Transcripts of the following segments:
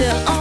After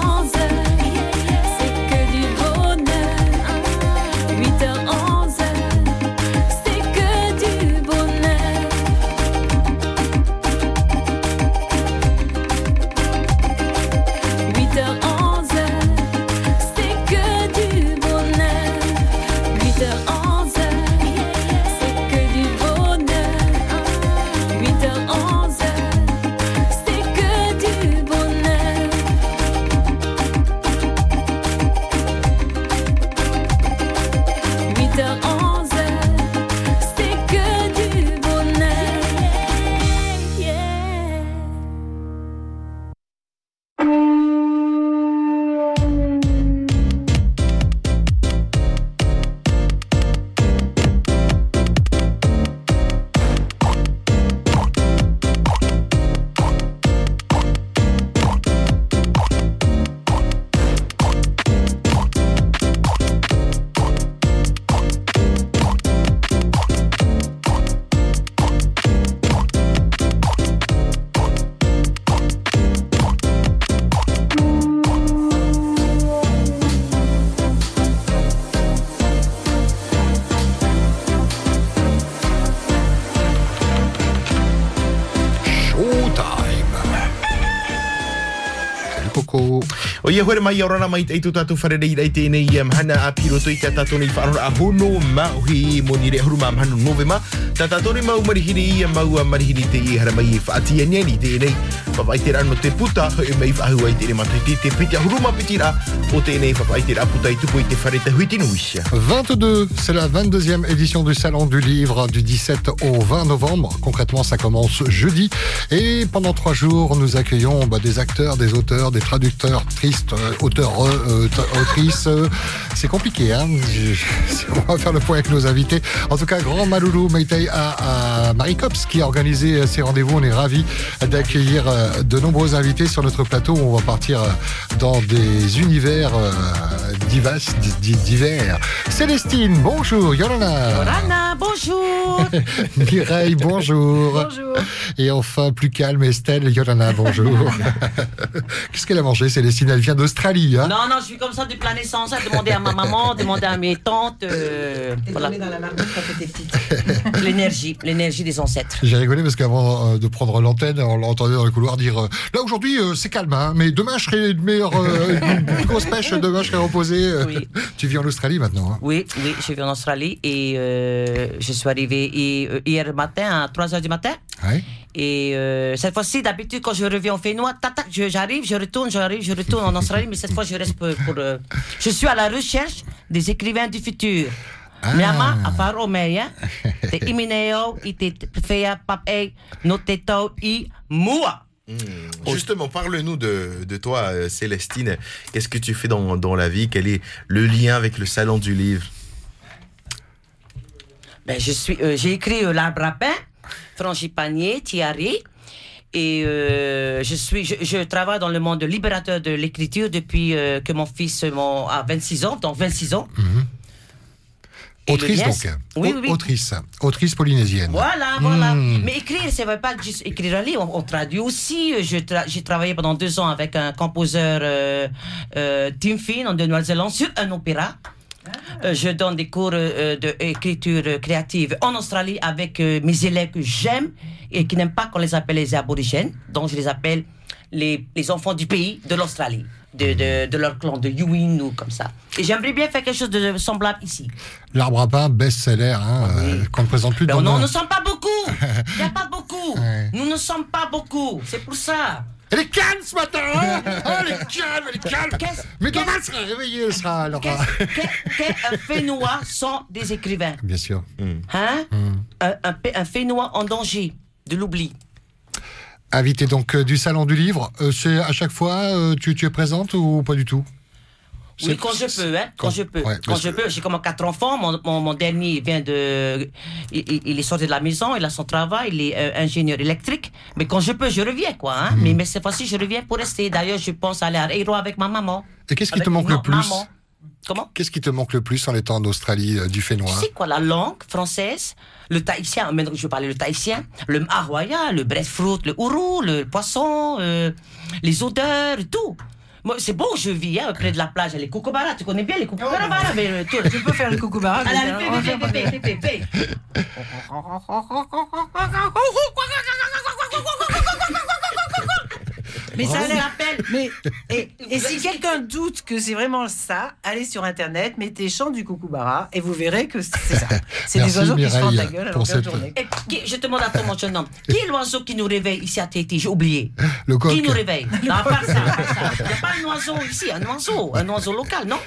O ia hore mai orana mai teitu tatu wharerei rei tēnei um, hana a piroto i te tatoni whanora a hono ma uhi mo ni re huru ma mhanu novema. Ta tatoni mau marihiri i mau marihiri te i hara mai i whaatia niani tēnei. Whawai te rano te puta e 22, c'est la 22e édition du Salon du Livre du 17 au 20 novembre. Concrètement, ça commence jeudi. Et pendant trois jours, nous accueillons bah, des acteurs, des auteurs, des traducteurs, tristes, euh, auteurs, euh, autrices. C'est compliqué, hein On va faire le point avec nos invités. En tout cas, grand Maloulou Meitei à, à Marie Cops qui a organisé ces rendez-vous. On est ravis d'accueillir euh, de nombreux invités sur notre plateau. On va partir dans des univers divers, divers. Célestine, bonjour. Yolana. Yolana, bonjour. Mireille, bonjour. Bonjour. Et enfin, plus calme, Estelle. Yolana, bonjour. Qu'est-ce qu'elle a mangé, Célestine? Elle vient d'Australie. Hein non, non, je suis comme ça depuis la naissance. Hein, demander à ma maman, demander à mes tantes. Euh, voilà. dans la marmite quand t'étais petite. l'énergie, l'énergie des ancêtres. J'ai rigolé parce qu'avant euh, de prendre l'antenne, on l'entendait dans le couloir dire euh, Là, aujourd'hui, euh, c'est calme, hein, mais demain, je serai une meilleure, une plus grosse pêche. Demain, je serai reposé. Oui. Tu vis en Australie maintenant hein Oui, oui, je vis en Australie et je suis arrivée hier matin à 3 h du matin. Ouais. Et euh, cette fois-ci, d'habitude, quand je reviens au Fénois, tac, j'arrive, je retourne, j'arrive, je retourne en Australie, mais cette fois, je reste pour. euh, je suis à la recherche des écrivains du futur. Ah. Miama, meia, te imineo, i te fea pape, no te tau i mua. Mmh. Justement, parle-nous de, de, toi, euh, Célestine. Qu'est-ce que tu fais dans, dans, la vie? Quel est le lien avec le salon du livre? Ben, je suis, euh, j'ai écrit euh, L'arbre à pain, Frangipanier, Thierry. Et euh, je, suis, je, je, travaille dans le monde libérateur de l'écriture depuis euh, que mon fils mon, a 26 ans, donc 26 ans. Mmh. Autrice donc oui, oui. Autrice, autrice polynésienne. Voilà, voilà. Mmh. Mais écrire, ça ne veut pas juste écrire un livre, on, on traduit aussi. J'ai tra travaillé pendant deux ans avec un composeur, euh, euh, Tim Finn, en Nouvelle-Zélande, sur un opéra. Euh, je donne des cours euh, d'écriture créative en Australie avec euh, mes élèves que j'aime et qui n'aiment pas qu'on les appelle les aborigènes. Donc je les appelle les, les enfants du pays de l'Australie, de, de, de, leur clan, de Yuin ou comme ça. Et j'aimerais bien faire quelque chose de semblable ici. L'arbre à pain, best-seller, hein, oui. euh, qu'on ne présente plus. dans non, nous ne sommes pas beaucoup. Il n'y a pas beaucoup. Ouais. Nous ne sommes pas beaucoup. C'est pour ça. Elle est calme ce matin hein oh, Elle est calme, elle est calme Mais demain, elle sera réveillée, elle sera... Laura. Quel Fénois sont des écrivains? Bien sûr. Hein? Mm. Un, un, un Fénois en danger de l'oubli. Invité donc euh, du Salon du Livre, euh, c'est à chaque fois, euh, tu, tu es présente ou pas du tout? Oui, quand je peux, hein, quand, quand je peux. Ouais, quand je peux, j'ai comme quatre enfants. Mon, mon, mon, dernier vient de, il, il, est sorti de la maison, il a son travail, il est euh, ingénieur électrique. Mais quand je peux, je reviens, quoi. Hein. Mmh. Mais, mais cette fois-ci, je reviens pour rester. D'ailleurs, je pense aller à Héros avec ma maman. Et qu'est-ce qui te manque le plus maman. Comment? Qu'est-ce qui te manque le plus en étant en Australie euh, du Fénois? C'est quoi la langue française le tahitien, maintenant je vais parler le tahitien, le maroya, le breadfruit, le ourou, le poisson, euh, les odeurs, tout. C'est beau je vis, hein, près de la plage. Les kookaburras, tu connais bien les kookaburras, mais euh, toi, Tu peux faire le kookaburra. mais Allez, on va allez, faire fais, fais, fais, fais, fais, fais. Mais ça a On l'air. l'appelle. Mais et, et si quelqu'un doute que c'est vraiment ça, allez sur internet, mettez chant du kookaburra et vous verrez que c'est ça. C'est des oiseaux qui se fendent la Mireille, gueule à longueur de cette- journée. Et qui- je te demande à toi, mon jeune homme, qui est l'oiseau qui nous réveille ici à Tahiti? J'ai oublié. Le coq. Qui nous réveille? Non, à part ça, à part ça. Il n'y a pas un oiseau ici, un oiseau, un oiseau local, non?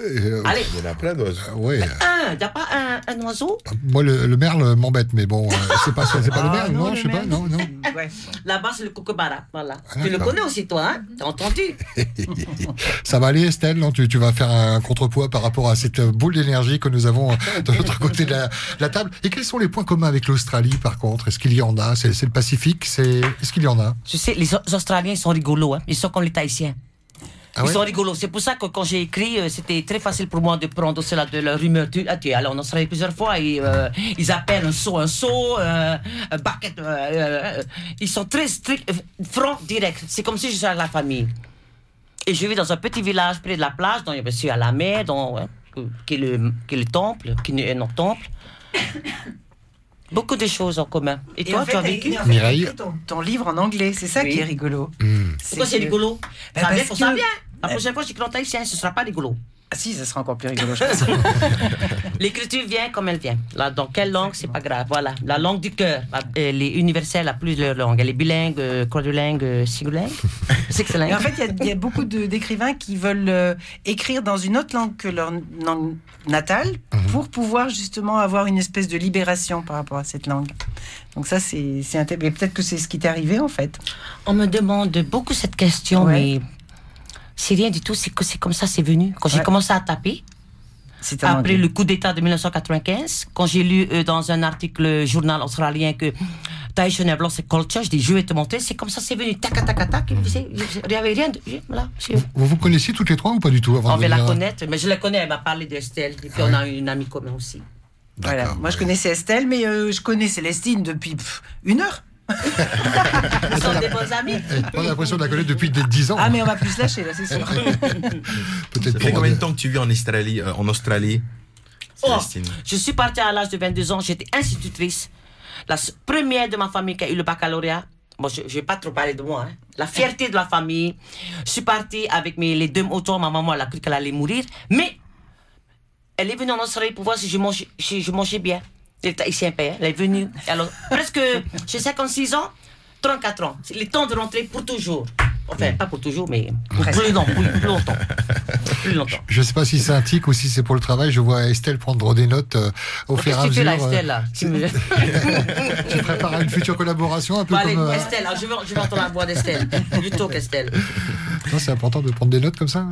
Euh, Allez, Il y en a plein d'oiseaux. ouais. un, il n'y a pas un, un oiseau? Moi, le, le merle m'embête, mais bon, euh, c'est pas, c'est pas le Ah, merle, non, le je sais pas, non, non. ouais. Là-bas, c'est le kookaburra, voilà. tu le connais aussi, toi, hein? T'as entendu? Ça va aller, Estelle non? Tu, tu vas faire un contrepoids par rapport à cette boule d'énergie que nous avons euh, de l'autre côté de la, de la table. Et quels sont les points communs avec l'Australie, par contre? Est-ce qu'il y en a? C'est le Pacifique c'est... Est-ce qu'il y en a? Tu sais, les Au- Australiens, ils sont rigolos, hein Ils sont comme les Tahitiens. Ah ils sont rigolos. C'est pour ça que quand j'ai écrit, euh, c'était très facile pour moi de prendre cela de leur humeur. Tu, ah, tu es allé en Australie plusieurs fois et euh, ils appellent un saut un saut, euh, un bucket. euh, euh, ils sont très stricts, francs, directs. C'est comme si je suis avec la famille. Et je vis dans un petit village près de la plage, donc je suis à la mer, euh, qui, est le, qui est le temple, qui est notre temple. Beaucoup de choses en commun. Et, Et toi, en fait, tu as vécu en fait, Mireille t'as écrit ton, ton livre en anglais, c'est ça Oui. qui est rigolo. Hmm. Pourquoi c'est que- rigolo? Ben, Ça vient ça que- vient. La prochaine fois, j'écris en tahitien, ce sera pas rigolo. Ah si, ça sera encore plus rigolo. je pense. L'écriture vient comme elle vient. Là, dans quelle langue, c'est pas grave. Voilà, la langue du cœur. Elle est universelle à plusieurs langues. Elle est bilingue, euh, quadrilingue, euh, singulingue. Sexlingue. Et en fait, il y a- il y, a beaucoup d'écrivains qui veulent euh, écrire dans une autre langue que leur langue natale pour pouvoir justement avoir une espèce de libération par rapport à cette langue. Donc ça, c'est c'est inté- mais Peut-être que c'est ce qui t'est arrivé en fait. On me demande beaucoup cette question, Ouais. mais c'est rien du tout. C'est que c'est comme ça, c'est venu. Quand j'ai Ouais. commencé à taper, C'est après le coup d'État de 1995, quand j'ai lu euh, dans un article journal australien que Tahitian have lost its culture, je dis je vais te montrer, c'est comme ça, c'est venu, tac, tac, tac, tac, il n'y avait rien de. Voilà, c'est- Vous vous connaissiez toutes les trois ou pas du tout avant On va la connaître, mais je la connais, elle m'a parlé d'Estelle, et puis on a une amie commune aussi. Voilà. D'accord. Moi, je connaissais Estelle, mais euh, je connais Célestine depuis pff, une heure. Nous sommes des bons amis. On a l'impression de la connaître depuis des 10 ans. Ah, mais on va plus se lâcher là, c'est sûr. Peut-être Ça fait combien de temps que tu vis en Australie, euh, en Australie Oh, je suis partie à l'âge de 22 ans, j'étais institutrice. La première de ma famille qui a eu le baccalauréat. Bon, je ne vais pas trop parler de moi. hein. La fierté de la famille. Je suis partie avec mes, les deux autos. Ma maman, elle a cru qu'elle allait mourir. Mais elle est venue en Australie pour voir si je mangeais, si je mangeais bien. Un peu. hein. Elle est venue. Alors, presque, j'ai 56 ans, 34 ans. C'est le temps de rentrer pour toujours. Enfin, pas pour toujours, mais pour plus, long- plus, plus longtemps. Plus longtemps. Je ne sais pas si c'est un tic ou si c'est pour le travail. Je vois Estelle prendre des notes euh, au fur et Qu'est-ce à que tu fais mesure. là, euh, Estelle, là Tu me- Tu prépares une future collaboration un peu allez, comme. euh, Estelle, alors, je vais, je vais entendre la voix d'Estelle. Plutôt qu'Estelle. c'est important de prendre des notes comme ça.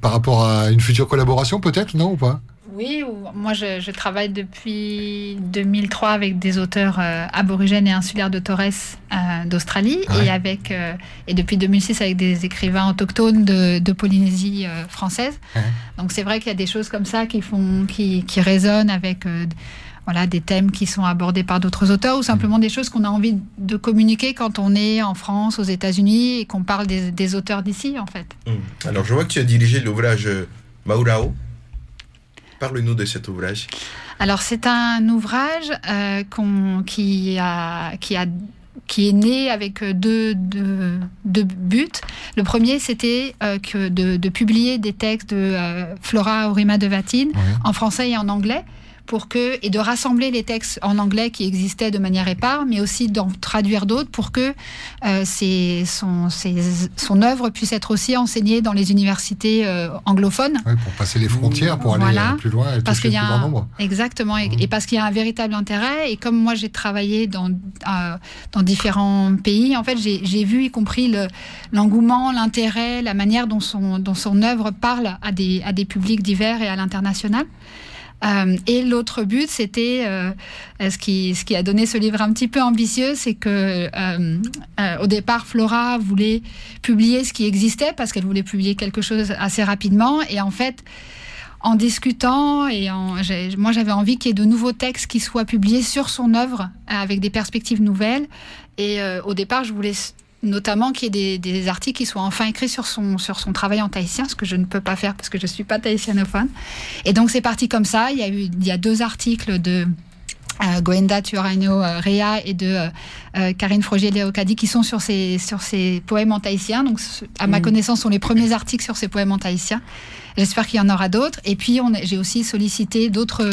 Par rapport à une future collaboration, peut-être, non ou pas? Oui, ou- moi je, je travaille depuis 2003 avec des auteurs euh, aborigènes et insulaires de Torres euh, d'Australie Ouais. et avec euh, et depuis 2006 avec des écrivains autochtones de, de Polynésie euh, française. Ouais. Donc c'est vrai qu'il y a des choses comme ça qui font qui, qui résonnent avec euh, voilà des thèmes qui sont abordés par d'autres auteurs ou simplement des choses qu'on a envie de communiquer quand on est en France, aux États-Unis et qu'on parle des, des auteurs d'ici en fait. Hum. Alors, je vois que tu as dirigé l'ouvrage Maurao. Parle-nous de cet ouvrage. Alors c'est un ouvrage euh, qui, a, qui, a, qui est né avec euh, deux, deux, deux buts. Le premier, c'était euh, que de, de publier des textes de euh, Flora Orima de Vatine en français et en anglais. Pour que, et de rassembler les textes en anglais qui existaient de manière épars, mais aussi d'en traduire d'autres pour que euh, ses- son, ses- son œuvre puisse être aussi enseignée dans les universités euh, anglophones. Ouais, Pour passer les frontières, pour aller Voilà. euh, plus loin et Parce toucher le a plus grand nombre. Exactement, et, Mhm. et parce qu'il y a un véritable intérêt. Et comme moi j'ai travaillé dans, euh, dans différents pays, en fait j'ai vu y compris le- l'engouement, l'intérêt, la manière dont son, dont son œuvre parle à des, à des publics divers et à l'international. Euh, et l'autre but, c'était euh, ce, qui, ce qui a donné ce livre un petit peu ambitieux, c'est que euh, euh, au départ, Flora voulait publier ce qui existait parce qu'elle voulait publier quelque chose assez rapidement. Et en fait, en discutant et en, moi j'avais envie qu'il y ait de nouveaux textes qui soient publiés sur son œuvre avec des perspectives nouvelles. Et euh, au départ, je voulais notamment qu'il y ait des, articles qui soient enfin écrits sur son, sur son travail en tahitien, ce que je ne peux pas faire parce que je ne suis pas tahitianophone. Et donc c'est parti comme ça. Il y a eu il y a deux articles de euh, Goenda Tuaraino euh, Rea et de euh, euh Karine Frogier-Léocadi qui sont sur ces, sur ces poèmes en tahitien. Donc, à ma mm. connaissance, sont les premiers articles sur ces poèmes en tahitien. J'espère qu'il y en aura d'autres. Et puis, j'ai aussi sollicité d'autres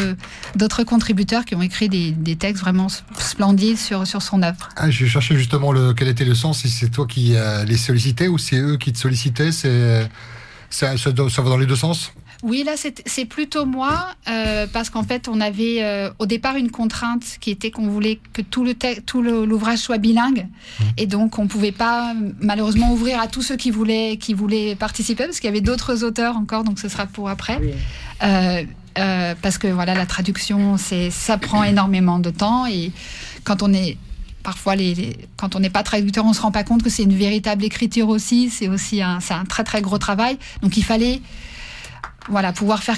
contributeurs qui ont écrit des, des, textes vraiment splendides sur, sur son œuvre. Ah, je cherchais justement le, quel était le sens, si c'est toi qui les sollicitais ou c'est eux qui te sollicitaient. Ça, ça, ça va dans les deux sens? Oui, là, c'est plutôt moi, euh, parce qu'en fait, on avait euh, au départ une contrainte qui était qu'on voulait que tout le tout l'ouvrage soit bilingue, mmh. et donc on pouvait pas malheureusement ouvrir à tous ceux qui voulaient qui voulaient participer, parce qu'il y avait d'autres auteurs encore, donc ce sera pour après. Euh, parce que voilà, la traduction, c'est ça prend énormément de temps, et quand on est parfois, les, quand on n'est pas traducteur, on se rend pas compte que c'est une véritable écriture aussi. C'est aussi un, un très très gros travail. Donc il fallait voilà, pouvoir faire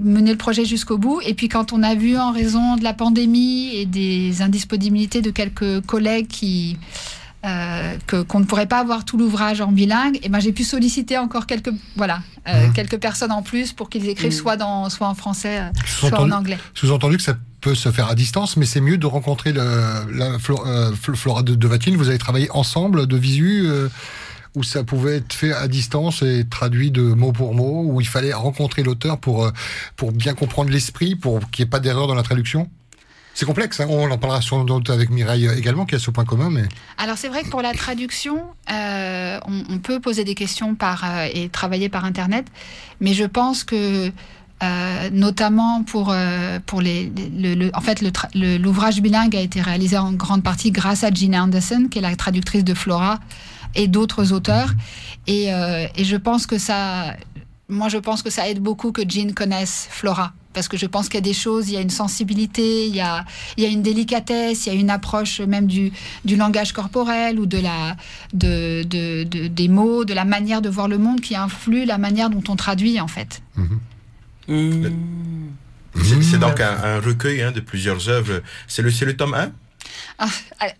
mener le projet jusqu'au bout. Et puis quand on a vu en raison de la pandémie et des indisponibilités de quelques collègues qui euh, que qu'on ne pourrait pas avoir tout l'ouvrage en bilingue, et eh ben j'ai pu solliciter encore quelques voilà euh, mmh. quelques personnes en plus pour qu'ils écrivent mmh. soit dans soit en français, euh, soit en anglais. Sous-entendu que ça peut se faire à distance, mais c'est mieux de rencontrer le, la Flora de, de Vatine. Vous avez travaillé ensemble de visu où ça pouvait être fait à distance et traduit de mot pour mot, où il fallait rencontrer l'auteur pour, euh, pour bien comprendre l'esprit, pour qu'il n'y ait pas d'erreur dans la traduction c'est complexe, hein. on en parlera sans doute avec Mireille également, qui a ce point commun. Mais... Alors c'est vrai que pour la traduction, euh, on, peut poser des questions par, euh, et travailler par Internet, mais je pense que notamment pour, pour les, le, en fait l'ouvrage bilingue a été réalisé en grande partie grâce à Gina Anderson, qui est la traductrice de Flora et d'autres auteurs. Et, euh, et, je pense que ça, moi, je pense que ça aide beaucoup que Jean connaisse Flora. Parce que je pense qu'il y a des choses, il y a une sensibilité, il y a, il y a une délicatesse, il y a une approche même du, du langage corporel ou de la, de, de, des mots, de la manière de voir le monde qui influe la manière dont on traduit, en fait. Mm-hmm. C'est donc un, un recueil hein, de plusieurs œuvres. C'est le, le tome 1 ah,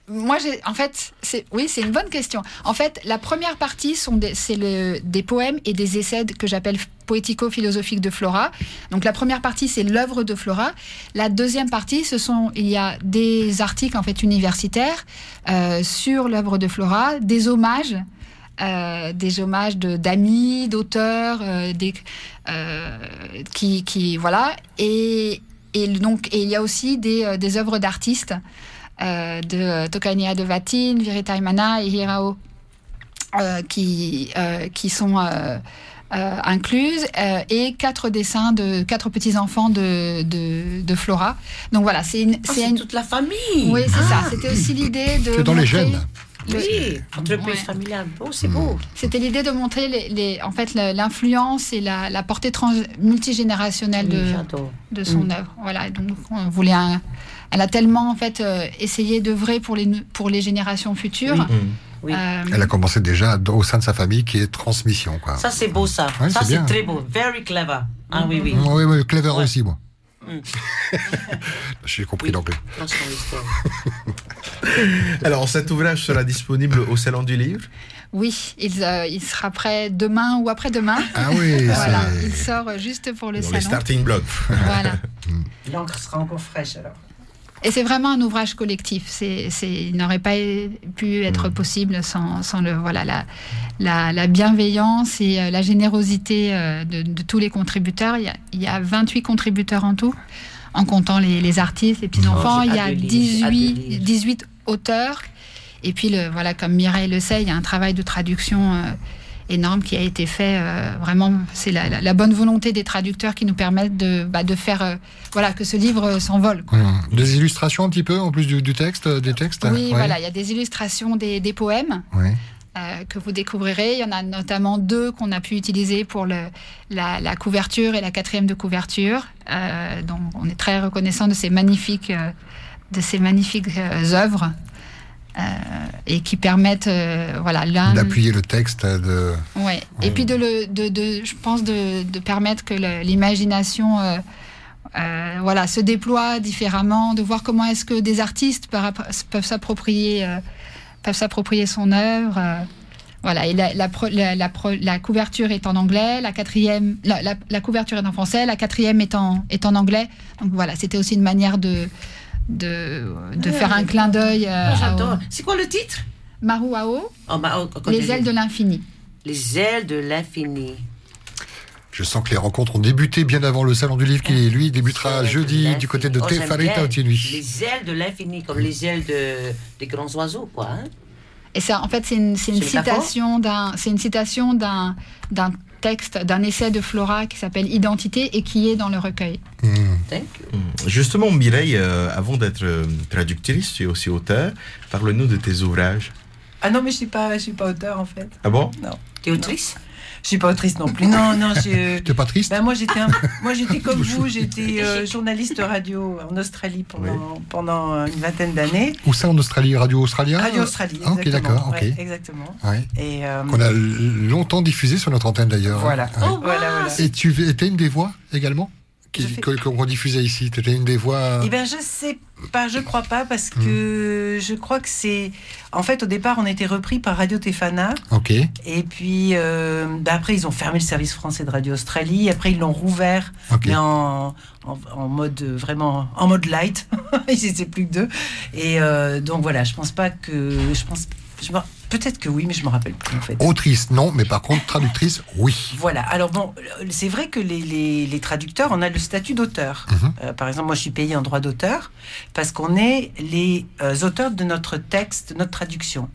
moi, j'ai, en fait, oui, c'est une bonne question. En fait, la première partie, c'est des poèmes et des essais que j'appelle poético-philosophiques de Flora. Donc, la première partie, c'est l'œuvre de Flora. La deuxième partie, ce sont, il y a des articles, en fait, universitaires euh, sur l'œuvre de Flora, des hommages. Euh, des hommages d'amis, d'auteurs, euh, des, qui, qui, voilà, et, et donc et il y a aussi des, des œuvres d'artistes de Tokania de Vatine, Viritaimana et Hirao euh, qui, euh, qui sont incluses et quatre dessins de quatre petits enfants de, de, Flora. Donc voilà, c'est une, ah, c'est toute la famille. Oui, c'est ça. Ah. C'était aussi l'idée de. C'est dans les gènes. Oui, entreprise familiale. Oh, c'est beau. C'était l'idée de montrer les, les en fait l'influence et la, la portée trans, multigénérationnelle de, de son mm. œuvre. Voilà, donc on voulait un, elle a tellement en fait euh, essayé d'œuvrer pour les pour les générations futures. Oui. Euh, elle a commencé déjà au sein de sa famille qui est transmission. Quoi. Ça, c'est beau, ça. ça, c'est très beau. Very clever. Ah, oui, oui. Oui, oui, clever aussi, moi. Mm. J'ai compris l'anglais. Alors, cet ouvrage sera disponible au Salon du Livre oui, il, euh, il, sera prêt demain ou après-demain. Ah oui, voilà, il sort juste pour le salon. Les starting. Voilà. L'encre sera encore fraîche alors. Et c'est vraiment un ouvrage collectif. C'est, il n'aurait pas pu être mm. possible sans, sans le, voilà, la, la, la, bienveillance et euh, la générosité euh, de, de, tous les contributeurs. Il y, a, il y, a, 28 contributeurs en tout, en comptant les, les artistes, les petits-enfants. il y a 18, 18 auteurs. Et puis, le, voilà, comme Mireille le sait, il y a un travail de traduction. Euh, énorme qui a été fait. Euh, vraiment, c'est la, bonne volonté des traducteurs qui nous permettent de, bah, de faire, euh, voilà, que ce livre s'envole. Mmh. Des illustrations un petit peu en plus du, texte, des textes. Oui, voilà, il y a des illustrations des, des poèmes. Euh, que vous découvrirez. Il y en a notamment deux qu'on a pu utiliser pour le, la, la, couverture et la quatrième de couverture. donc on est très reconnaissant de ces magnifiques, de ces magnifiques œuvres. Euh, et qui permettent euh, voilà d'appuyer le texte de ouais. et puis de le de, de, je pense de, de permettre que l'imagination euh, voilà se déploie différemment de voir comment est-ce que des artistes peuvent s'approprier peuvent s'approprier son œuvre. euh, voilà, et la, la, la- la couverture est en anglais, la quatrième, la couverture est en français, la quatrième est en, est en anglais. Donc voilà, c'était aussi une manière de, de, de Ah, faire un clin d'œil euh, Ah, J'adore. C'est quoi le titre? Maru Ao, Oh, bah, oh, Les ailes de l'infini. Les ailes de l'infini. Je sens que les rencontres ont débuté bien avant le salon du livre qui, lui, débutera jeudi du côté de Oh, Tefarita. Les ailes de l'infini, comme les ailes de, des grands oiseaux, quoi. hein. Et ça, en fait, c'est une, c'est une une citation d'un, c'est une citation d'un, d'un texte, d'un essai de Flora qui s'appelle Identité et qui est dans le recueil. Hmm. Thank you. Justement, Mireille, euh, avant d'être euh, traductrice, tu es aussi auteur. Parle-nous de tes ouvrages. Ah non, mais je suis pas, je suis pas auteur en fait. Ah bon? T'es autrice? Je suis pas autrice non plus. Non, non, je. T'es pas triste Ben moi j'étais un- moi j'étais comme vous, j'étais euh, journaliste radio en Australie pendant, pendant une vingtaine d'années. Où ça en Australie Radio Australia Radio Australie. Ah, ok, d'accord, ok. Ouais, exactement. Ouais. Et euh, Qu'on a longtemps diffusé sur notre antenne d'ailleurs. voilà. Ouais. Oh, voilà, voilà. Et tu étais une des voix également? Qui, fais- qu'on diffusait ici. Tu étais une des voix. Eh ben je sais pas, je crois pas parce que je crois que c'est en fait au départ on était repris par Radio Tefana Ok. et puis euh, ben, après ils ont fermé le service français de Radio Australie après ils l'ont rouvert mais en, en, en mode euh, vraiment en mode light ils étaient plus que deux et euh, donc voilà je pense pas que je pense je peut-être que oui mais je me rappelle plus en fait Autrice, non, mais par contre, traductrice, oui. voilà. Alors bon, c'est vrai que les, les- les traducteurs, on a le statut d'auteur. Mhm. Euh, par exemple, moi, je suis payé en droit d'auteur parce qu'on est les euh, auteurs de notre texte, de notre traduction.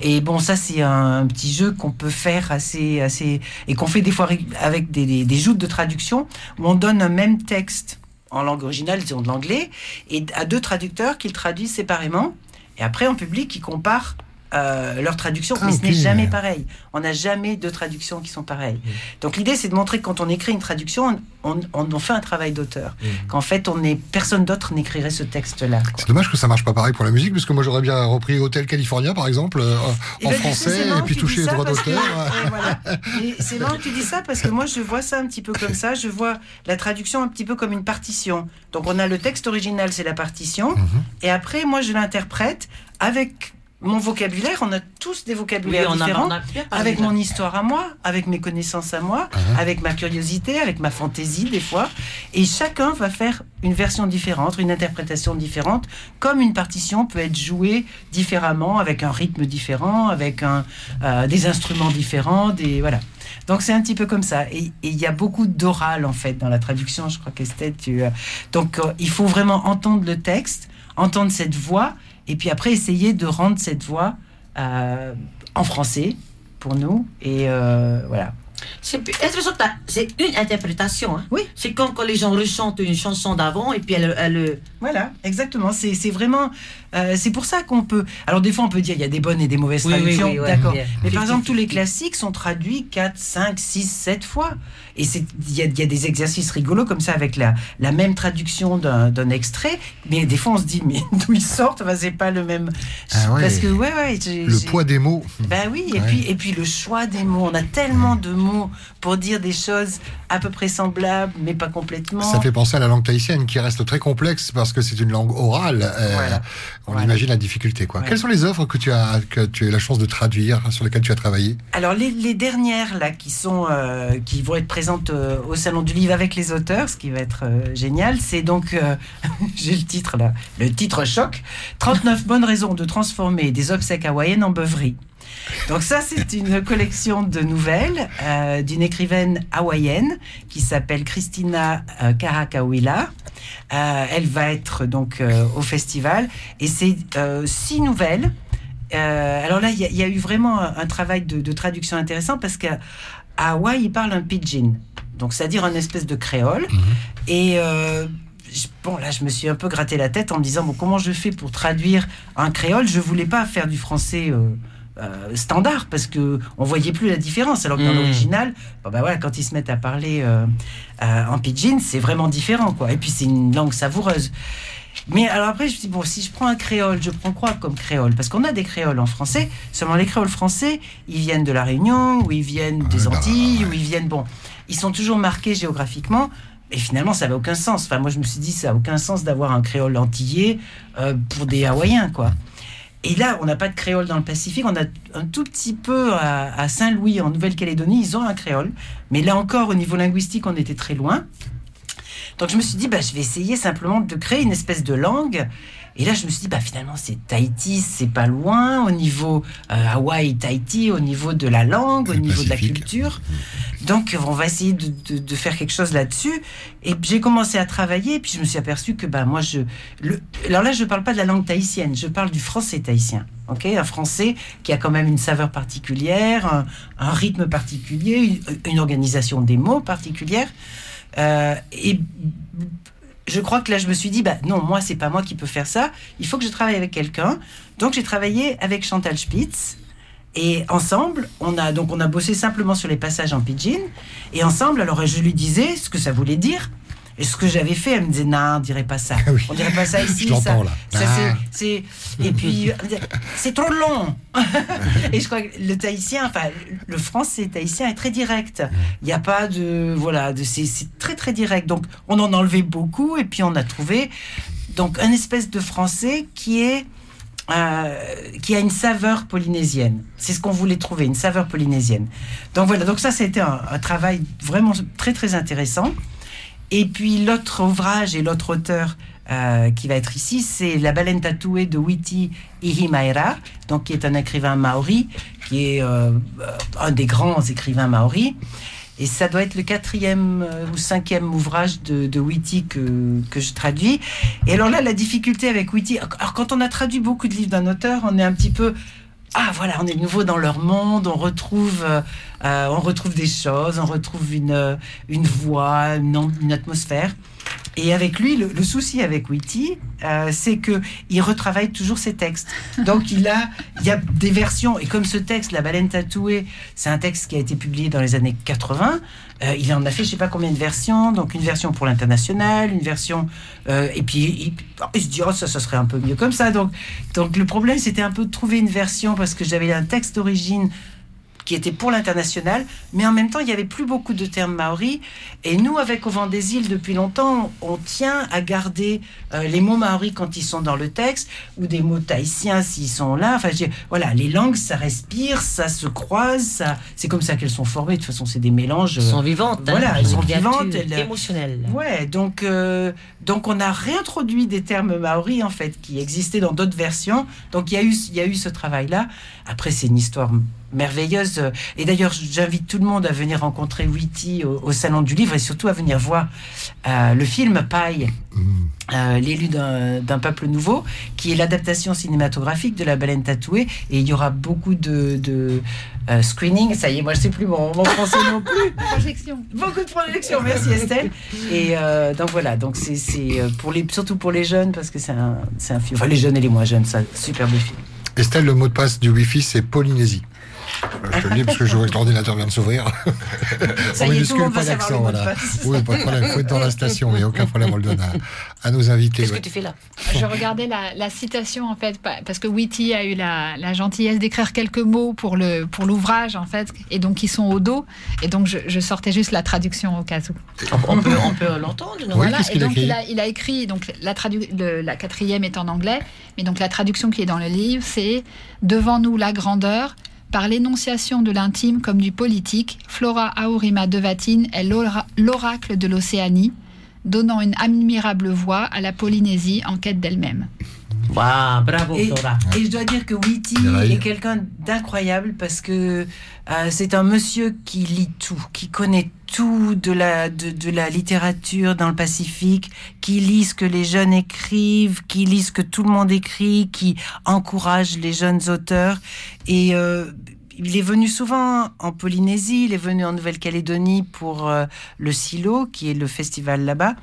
Et bon, ça, c'est un, petit jeu qu'on peut faire assez, assez, et qu'on fait des fois avec des, des, des joutes de traduction où on donne un même texte en langue originale, disons de l'anglais, et à deux traducteurs qui le traduisent séparément. Et après, en public, ils comparent euh, leur traduction, mais ce n'est jamais pareil. On n'a jamais deux traductions qui sont pareilles. Donc l'idée, c'est de montrer que quand on écrit une traduction, on, on, on fait un travail d'auteur. Qu'en fait, on est personne d'autre n'écrirait ce texte-là. C'est dommage que ça marche pas pareil pour la musique, parce que moi j'aurais bien repris Hotel California par exemple, euh, Eh en ben, tu sais, français, et puis dis les droits d'auteur. Voilà. C'est marrant que tu dis ça parce que moi je vois ça un petit peu comme ça. Je vois la traduction un petit peu comme une partition. Donc on a le texte original, c'est la partition. Mhm. Et après, moi je l'interprète avec mon vocabulaire. On a tous des Oui, vocabulaires différents. on a bien parlé avec mon histoire à moi, avec mes connaissances à moi, Mhm. avec ma curiosité, avec ma fantaisie des fois. Et chacun va faire une version différente, une interprétation différente, comme une partition peut être jouée différemment, avec un rythme différent, avec un, euh, des instruments différents, des voilà. Donc c'est un petit peu comme ça. Et et il y a beaucoup d'oral en fait dans la traduction. Je crois qu'Estelle, tu. euh, Donc euh, il faut vraiment entendre le texte, entendre cette voix, et puis après essayer de rendre cette voix euh, en français pour nous. Et euh, voilà. C'est une interprétation. Hein? Oui. C'est comme quand les gens rechantent une chanson d'avant et puis elle, elle, Voilà, exactement. C'est c'est vraiment. Euh, c'est pour ça qu'on peut. Alors, des fois, on peut dire il y a des bonnes et des mauvaises Oui, oui, traductions. oui, ouais, D'accord. Mais par exemple, tous les 50-50. classiques sont traduits 4, 5, 6, 7 fois. Et c'est- il y a, il y a des exercices rigolos comme ça avec la, la même traduction d'un d'un extrait. Mais des fois, on se dit, mais d'où ils sortent? Enfin, C'est pas le même. Ah ouais. Parce que, ouais, ouais. j'ai- Le poids des mots. Ben oui, et, Ouais. puis, et puis le choix des mots. On a tellement de mots pour dire des choses à peu près semblables, mais pas complètement. Ça fait penser à la langue tahitienne qui reste très complexe parce que c'est une langue orale. Euh, Voilà. On Voilà. imagine la difficulté. Quoi. Ouais. Quelles sont les œuvres que tu as que tu as eu la chance de traduire, sur lesquelles tu as travaillé? Alors les, les dernières là qui sont euh, qui vont être présentes euh, au salon du livre avec les auteurs, ce qui va être euh, génial, c'est donc j'ai le titre là, le titre choc 39 bonnes raisons de transformer des obsèques hawaïennes en beuverie. Donc ça c'est une collection de nouvelles euh, d'une écrivaine hawaïenne qui s'appelle Christina euh, Karakawila. Euh, elle va être donc euh, au festival et c'est six nouvelles. Alors là, il y, a- il y a eu vraiment un, un travail de, de traduction intéressant parce qu'à Hawaï, ils parlent un pidgin, donc c'est-à-dire un espèce de créole. Et euh, je- bon, là, je me suis un peu gratté la tête en me disant bon, comment je fais pour traduire un créole? Je voulais pas faire du français. euh, euh, standard parce que on voyait plus la différence alors que dans Mm. l'original bon, bah voilà quand ils se mettent à parler euh, euh, en pidgin c'est vraiment différent quoi et puis c'est une langue savoureuse mais alors après, je me dis, bon, si je prends un créole, je prends quoi comme créole? Parce qu'on a des créoles en français, seulement les créoles français, ils viennent de La Réunion, ou ils viennent des Ah, Antilles, ou ils viennent, bon, ils sont toujours marqués géographiquement, et finalement, ça n'a aucun sens. Enfin, moi, je me suis dit, ça n'a aucun sens d'avoir un créole antillais euh, pour des Hawaïens, quoi. Et là, on n'a pas de créole dans le Pacifique. On a un tout petit peu à, Saint-Louis, en Nouvelle-Calédonie, ils ont un créole. Mais là encore, au niveau linguistique, on était très loin. Donc je me suis dit, bah, je vais essayer simplement de créer une espèce de langue. Et là, je me suis dit, bah, finalement, c'est Tahiti, c'est pas loin, au niveau euh, Hawaï, Tahiti, au niveau de la langue, au Le niveau de la culture. Donc, on va essayer de, de- de faire quelque chose là-dessus. Et j'ai commencé à travailler, et puis je me suis aperçu que, bah, moi, je. Le, alors là, je parle pas de la langue tahitienne, je parle du français tahitien. Ok, un français qui a quand même une saveur particulière, un, un rythme particulier, une, une organisation des mots particulière. Euh, et je crois que là, je me suis dit, bah non, moi, c'est pas moi qui peux faire ça. Il faut que je travaille avec quelqu'un. Donc, j'ai travaillé avec Chantal Spitz. Et ensemble, on a donc on a bossé simplement sur les passages en pidgin. Et ensemble, alors je lui disais ce que ça voulait dire. Et ce que j'avais fait, elle me disait non, on dirait pas ça. Ah oui. On dirait pas ça ici. Je ça, là. ça, Ah. c'est- et puis disait, c'est trop long. et je crois que le tahitien, enfin le français tahitien est très direct. Il n'y a pas de voilà, de c'est très très direct. Donc on en enlevait beaucoup et puis on a trouvé donc un espèce de français qui est euh, qui a une saveur polynésienne. C'est ce qu'on voulait trouver, une saveur polynésienne. Donc voilà, donc ça, c'était un, un travail vraiment très très intéressant. Et puis l'autre ouvrage et l'autre auteur euh, qui va être ici, c'est La baleine tatouée de Witi Ihimaera, donc qui est un écrivain maori, qui est euh, euh, un des grands écrivains maoris. Et ça doit être le quatrième ou cinquième ouvrage de, de que, que je traduis. Et alors là, la difficulté avec Witty, alors quand on a traduit beaucoup de livres d'un auteur, on est un petit peu ah voilà, on est de nouveau dans leur monde, on retrouve, euh, euh, des choses, on retrouve une, euh, voix, une atmosphère. Et avec lui, le, souci avec Witty, euh, c'est que il retravaille toujours ses textes. Donc il a, il y a des versions. Et comme ce texte, La baleine tatouée, c'est un texte qui a été publié dans les années 80. euh, il en a fait, je sais pas combien de versions. Donc une version pour l'international, une version. euh, et puis il, il se dit oh ça, ça serait un peu mieux comme ça. Donc donc le problème, c'était un peu de trouver une version parce que j'avais un texte d'origine qui était pour l'international, mais en même temps, il n'y avait plus beaucoup de termes maoris. Et nous, avec Au vent des îles, depuis longtemps, on tient à garder euh, les mots maoris quand ils sont dans le texte, ou des mots tahitiens s'ils sont là. Enfin, je voilà, les langues, ça respire, ça se croise, ça... c'est comme ça qu'elles sont formées. De toute façon, c'est des mélanges. Elles sont vivantes. hein. Voilà, elles sont vivantes, elles- Émotionnelles. Ouais, donc, euh, donc on a réintroduit des termes maoris en fait qui existaient dans d'autres versions. Donc il y a eu, il y a eu ce travail-là. Après, c'est une histoire merveilleuse. Et d'ailleurs, j'invite tout le monde à venir rencontrer Witty au, Salon du Livre et surtout à venir voir euh, le film Paille, euh, l'élu d'un d'un peuple nouveau, qui est l'adaptation cinématographique de La Baleine tatouée. Et il y aura beaucoup de, de euh, screening. Ça y est, moi je sais plus mon, mon français non plus. Projection. Beaucoup de projections, merci Estelle. Et euh, donc voilà, donc c'est c'est, pour les surtout pour les jeunes parce que c'est un c'est un film. Enfin les jeunes et les moins jeunes, ça superbe film. Estelle, le mot de passe du Wi-Fi, c'est Polynésie. Euh, Je te le dis parce que je vois que l'ordinateur vient de s'ouvrir. Ça En y est, tout minuscule, le monde va pas de voilà. Oui, pas de problème. Il faut être dans la station, mais aucun problème, on le donne à, à nos invités. Qu'est-ce ouais. que tu fais là Je regardais la, la citation en fait pa- parce que Witty a eu la, la gentillesse d'écrire quelques mots pour le pour l'ouvrage en fait et donc ils sont au dos et donc je, je sortais juste la traduction au cas où. On peut, on peut l'entendre. non Oui, Voilà, et a donc il a, il a écrit donc la, tradu- le- la quatrième est en anglais, mais donc la traduction qui est dans le livre c'est devant nous la grandeur. Par l'énonciation de l'intime comme du politique, Flora Aurima Devatine est l'ora- l'oracle de l'Océanie, donnant une admirable voix à la Polynésie en quête d'elle-même. Waouh, bravo Et, Flora. et je dois dire que Witty est quelqu'un d'incroyable parce que euh, c'est un monsieur qui lit tout, qui connaît tout de la, de, de la littérature dans le Pacifique, qui lit ce que les jeunes écrivent, qui lit ce que tout le monde écrit, qui encourage les jeunes auteurs. Et euh, il est venu souvent en Polynésie, il est venu en Nouvelle-Calédonie pour euh, le Silo, qui est le festival là-bas.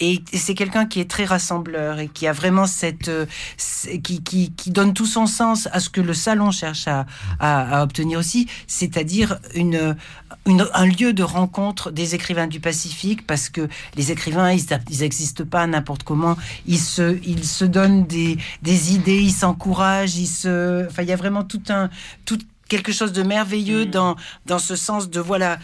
Et c'est quelqu'un qui est très rassembleur et qui a vraiment cette, euh, qui, qui, qui donne tout son sens à ce que le salon cherche à, à, à obtenir aussi, c'est-à-dire une, une, un lieu de rencontre des écrivains du Pacifique, parce que les écrivains, ils ils n'existent pas n'importe comment, ils se, ils se donnent des, des idées, ils s'encouragent, ils se, enfin, il y a vraiment tout un, tout quelque chose de merveilleux dans, dans ce sens de voilà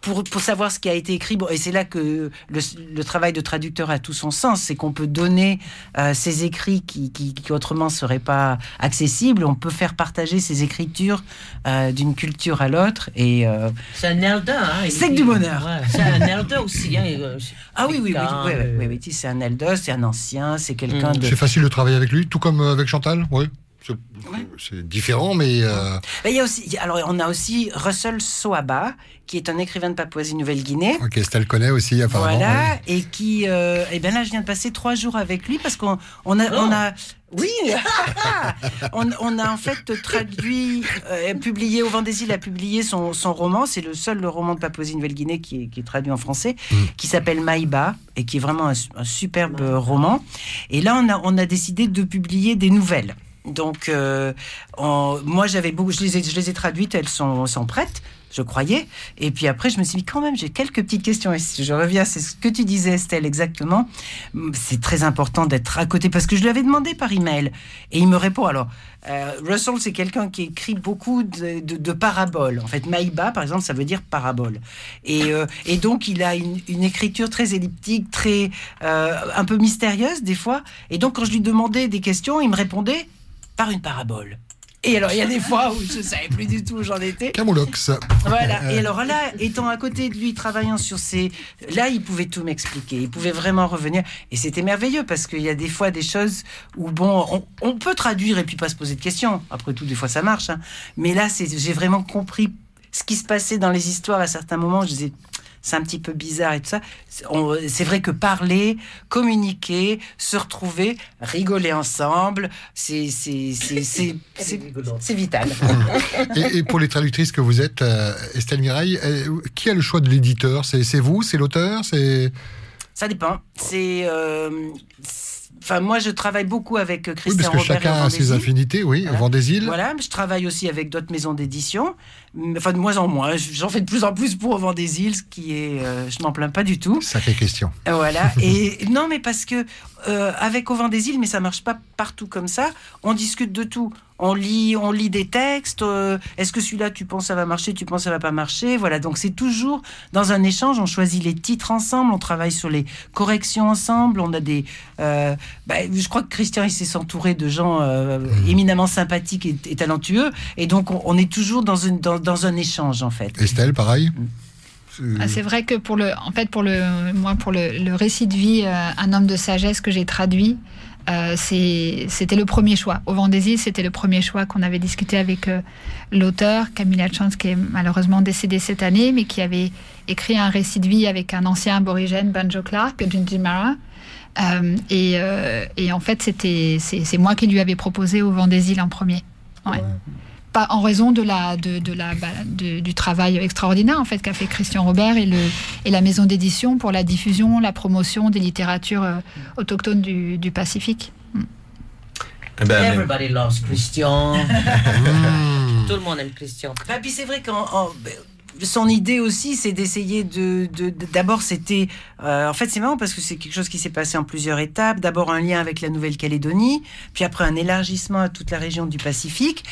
pour, pour savoir ce qui a été écrit. Bon, et c'est là que le, le travail de traducteur a tout son sens, c'est qu'on peut donner euh, ces écrits qui, qui, qui autrement seraient pas accessibles. On peut faire partager ces écritures euh, d'une culture à l'autre. Et euh, C'est un elder. Hein, C'est que du bonheur. Ouais, c'est un elder aussi. Hein, et, euh, ah oui, oui, oui, oui, oui, oui, oui, oui, c'est un elder, c'est un ancien, c'est quelqu'un Mm. de. C'est facile de travailler avec lui, tout comme avec Chantal, oui. C'est- différent, mais euh, Mais il y a aussi, alors on a aussi Russell Soaba, qui est un écrivain de Papouasie-Nouvelle-Guinée. ok, Estelle connaît aussi apparemment. Voilà, oui. et qui, euh, et ben là, je viens de passer trois jours avec lui parce qu'on on a, on a, oui, on, on a en fait traduit, euh, publié au Vent des Îles a publié son, son roman. C'est le seul roman de Papouasie-Nouvelle-Guinée qui est, qui est traduit en français, qui s'appelle Maïba et qui est vraiment un, un superbe roman. Et là, on a, on a décidé de publier des nouvelles. Donc, euh, moi, j'avais beaucoup, je les ai, traduites, elles sont, prêtes, je croyais. Et puis après, je me suis dit, quand même, j'ai quelques petites questions. Et si je reviens, c'est ce que tu disais, Estelle, exactement. C'est très important d'être à côté parce que je lui avais demandé par email et il me répond. Alors, euh, Russell, c'est quelqu'un qui écrit beaucoup de, paraboles. En fait, Maïba, par exemple, ça veut dire parabole. Et, euh, donc, il a une, écriture très elliptique, très un peu mystérieuse des fois. Et donc, quand je lui demandais des questions, il me répondait par une parabole. Et alors, il y a des fois où je savais plus du tout où j'en étais. Camoulox. Voilà. Et alors là, étant à côté de lui, travaillant sur ces... Là, il pouvait tout m'expliquer. Il pouvait vraiment revenir. Et c'était merveilleux parce qu'il y a des fois des choses où, bon, on, on peut traduire et puis pas se poser de questions. Après tout, des fois, ça marche. hein. Mais là, c'est, j'ai vraiment compris ce qui se passait dans les histoires à certains moments. Je disais, c'est un petit peu bizarre et tout ça. C'est vrai que parler, communiquer, se retrouver, rigoler ensemble, c'est, c'est, c'est, c'est, c'est, c'est vital. Et, et pour les traductrices que vous êtes, euh, Estelle Mirail, euh, qui a le choix de l'éditeur? C'est c'est vous? C'est l'auteur? C'est Ça dépend. C'est. euh, c'est- Enfin, moi, je travaille beaucoup avec euh, Oui, Christian parce que Robert et chacun a ses affinités, oui. Voilà. Vent des îles. Voilà, je travaille aussi avec d'autres maisons d'édition. Enfin, de moins en moins. J'en fais de plus en plus pour Au Vent des îles, ce qui est. euh, je m'en plains pas du tout. Sacrée question. Euh, Voilà. Et non, mais parce que euh, avec Au vent des îles, mais ça marche pas partout comme ça. On discute de tout. On lit, on lit des textes. euh, Est-ce que celui-là, tu penses ça va marcher, tu penses ça va pas marcher Voilà. Donc c'est toujours dans un échange. On choisit les titres ensemble. On travaille sur les corrections ensemble. On a des. euh, bah, je crois que Christian il s'est s'entourer de gens euh, éminemment sympathiques et, et talentueux. Et donc on, on est toujours dans une dans, dans un échange en fait. Estelle, pareil Ah, c'est vrai que pour le, en fait, pour le, moi, pour le, le récit de vie, euh, un homme de sagesse que j'ai traduit, euh, c'était le premier choix. Au îles, c'était le premier choix qu'on avait discuté avec euh, l'auteur Camilla Chance, qui est malheureusement décédé cette année, mais qui avait écrit un récit de vie avec un ancien aborigène, Banjo Clark, Gingy Mara. Euh, et, euh, et en fait, c'est moi qui lui avais proposé au îles en premier. Pas en raison de la, de, de la, bah, de- du travail extraordinaire en fait qu'a fait Christian Robert et, le, et la maison d'édition pour la diffusion, la promotion des littératures euh, autochtones du, du Pacifique. Eh ben, Everybody loves Christian. Tout le monde aime Christian. Bah, puis c'est vrai qu'en en- son idée aussi, c'est d'essayer de. de- de- D'abord, c'était. euh, en fait, c'est marrant parce que c'est quelque chose qui s'est passé en plusieurs étapes. D'abord, un lien avec la Nouvelle-Calédonie, puis après, un élargissement à toute la région du Pacifique,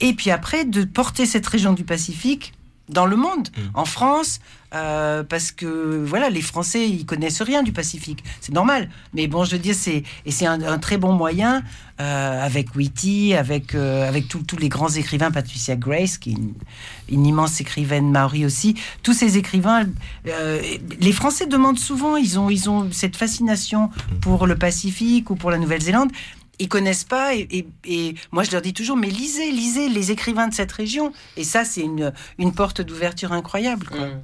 et puis après, de porter cette région du Pacifique dans le monde, en France, euh, parce que voilà, les Français ils connaissent rien du Pacifique, c'est normal. Mais bon, je veux dire, c'est et c'est un, un très bon moyen euh, avec Whitty, avec euh, avec tous les grands écrivains, Patricia Grace, qui est une, une immense écrivaine maori aussi. Tous ces écrivains, les Français demandent souvent, ils ont ils ont cette fascination pour le Pacifique ou pour la Nouvelle-Zélande ils connaissent pas et, et- et moi je leur dis toujours mais lisez lisez les écrivains de cette région et ça c'est une, une porte d'ouverture incroyable quoi. Mm.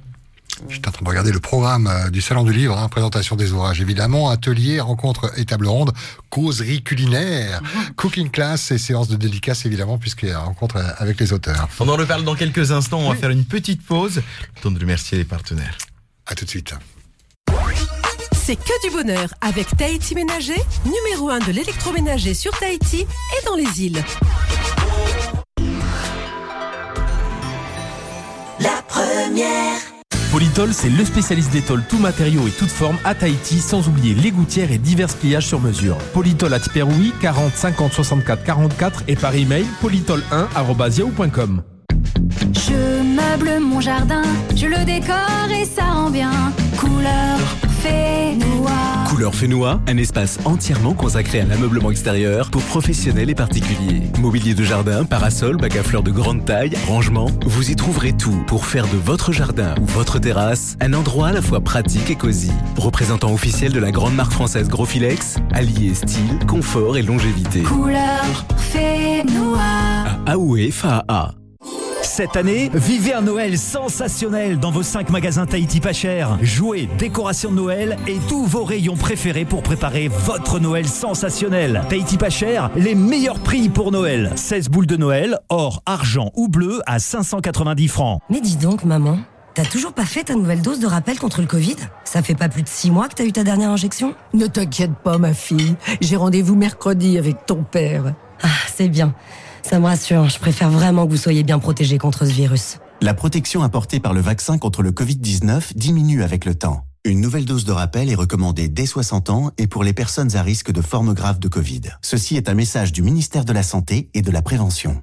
J'étais en train de regarder le programme euh, du Salon du Livre, hein, présentation des ouvrages évidemment, atelier, rencontre et table ronde, causerie culinaire, cooking class et séance de dédicace évidemment, puisqu'il y a rencontre euh, avec les auteurs. On en reparle dans quelques instants. On va faire une petite pause. Le temps de remercier les partenaires. À tout de suite. C'est que du bonheur avec Tahiti Ménager, numéro 1 de l'électroménager sur Tahiti et dans les îles. Polytol, c'est le spécialiste des tôles tout matériaux et toutes formes à Tahiti, sans oublier les gouttières et divers pliages sur mesure. Polytol à Tiperoui, 40 50 64 44 et par email polytol1@yahoo.com. Je meuble mon jardin, je le décore et ça rend bien. Couleur Fénois. Couleur Fénois, un espace entièrement consacré à l'ameublement extérieur pour professionnels et particuliers. Mobilier de jardin, parasol, bac à fleurs de grande taille, rangement, vous y trouverez tout pour faire de votre jardin ou votre terrasse un endroit à la fois pratique et cosy. Représentant officiel de la grande marque française Grofilex, allié style, confort et longévité. Couleur Fénois. À Aoué FAA. Cette année, vivez un Noël sensationnel dans vos 5 magasins Tahiti pas cher. Jouets, décorations de Noël et tous vos rayons préférés pour préparer votre Noël sensationnel. Tahiti pas cher, les meilleurs prix pour Noël. 16 boules de Noël, or, argent ou bleu à 590 francs. Mais dis donc, maman, t'as toujours pas fait ta nouvelle dose de rappel contre le Covid? Ça fait pas plus de 6 mois que t'as eu ta dernière injection? Ne t'inquiète pas, ma fille. J'ai rendez-vous mercredi avec ton père. Ah, c'est bien. Ça me rassure, je préfère vraiment que vous soyez bien protégés contre ce virus. La protection apportée par le vaccin contre le Covid-19 diminue avec le temps. Une nouvelle dose de rappel est recommandée dès 60 ans et pour les personnes à risque de formes graves de Covid. Ceci est un message du ministère de la Santé et de la Prévention.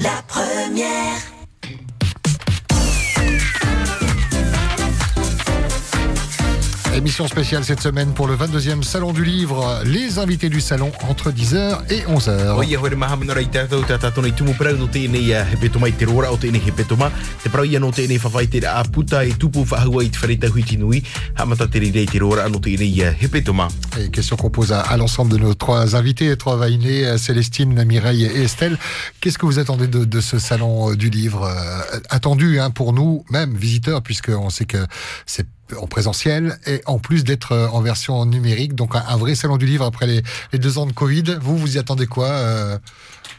La première. Émission spéciale cette semaine pour le 22e Salon du Livre. Les invités du salon entre 10h et 11h. Oia hore maha mana rai tātou tā tātou nei tumu parau no tēnei uh, hepetoma i te rora o tēnei hepetoma. Te parau ia no tēnei whawhai te a puta e hepetoma. Et question qu'on pose à, à l'ensemble de nos trois invités, trois vainés, euh, Célestine, Mireille et Estelle. Qu'est-ce que vous attendez de, de ce salon euh, du livre euh, Attendu hein, pour nous, même visiteurs, puisqu'on sait que c'est en présentiel et en plus d'être euh, en version numérique, donc un, vrai salon du livre après les, les, deux ans de Covid. Vous, vous y attendez quoi, euh,